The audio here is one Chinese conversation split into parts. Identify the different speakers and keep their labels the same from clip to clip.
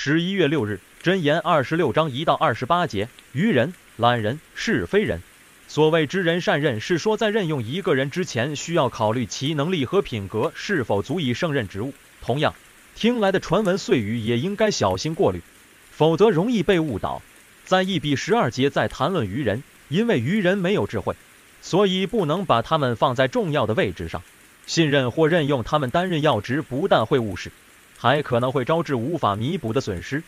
Speaker 1: 十一月六日，箴言二十六章一到二十八节：愚人、懒人、是非人。所谓知人善任，是说在任用一个人之前，需要考虑其能力和品格是否足以胜任职务。同样，听来的传闻碎语也应该小心过滤，否则容易被误导。在一比十二节在谈论愚人，因为愚人没有智慧，所以不能把他们放在重要的位置上。信任或任用他们担任要职，不但会误事，还可能会招致无法弥补的损失，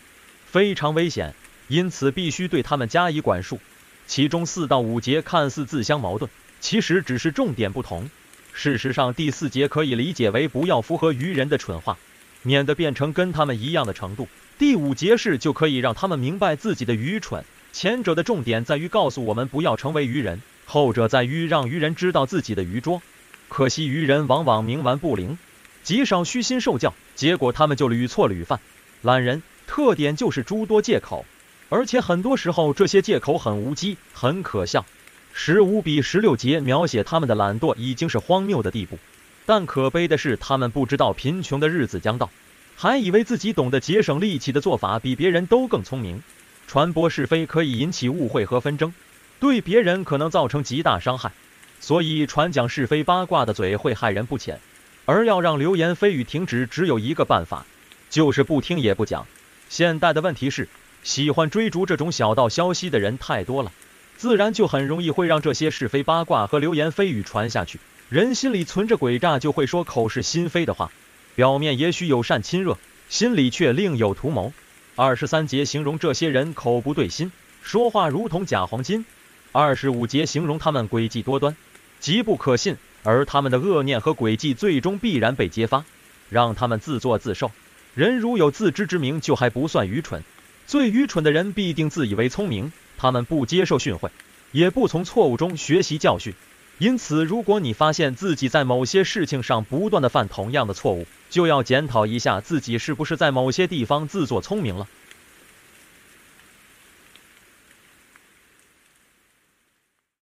Speaker 1: 非常危险。因此，必须对他们加以管束。其中四到五节看似自相矛盾，其实只是重点不同。事实上，第四节可以理解为不要符合愚人的蠢话，免得变成跟他们一样的程度。第五节是就可以让他们明白自己的愚蠢。前者的重点在于告诉我们不要成为愚人，后者在于让愚人知道自己的愚拙。可惜愚人往往冥顽不灵，极少虚心受教，结果他们就屡错屡犯。懒人特点就是诸多借口。而且很多时候，这些借口很无稽，很可笑。十五比十六节描写他们的懒惰已经是荒谬的地步，但可悲的是，他们不知道贫穷的日子将到，还以为自己懂得节省力气的做法比别人都更聪明。传播是非可以引起误会和纷争，对别人可能造成极大伤害。所以，传讲是非八卦的嘴会害人不浅。而要让流言蜚语停止，只有一个办法，就是不听也不讲。现代的问题是，喜欢追逐这种小道消息的人太多了，自然就很容易会让这些是非八卦和流言蜚语传下去。人心里存着诡诈，就会说口是心非的话，表面也许友善亲热，心里却另有图谋。二十三节形容这些人口不对心，说话如同假黄金。二十五节形容他们诡计多端，极不可信，而他们的恶念和诡计最终必然被揭发，让他们自作自受。人如有自知之明，就还不算愚蠢。最愚蠢的人必定自以为聪明，他们不接受训诲，也不从错误中学习教训。因此，如果你发现自己在某些事情上不断地犯同样的错误，就要检讨一下自己是不是在某些地方自作聪明了。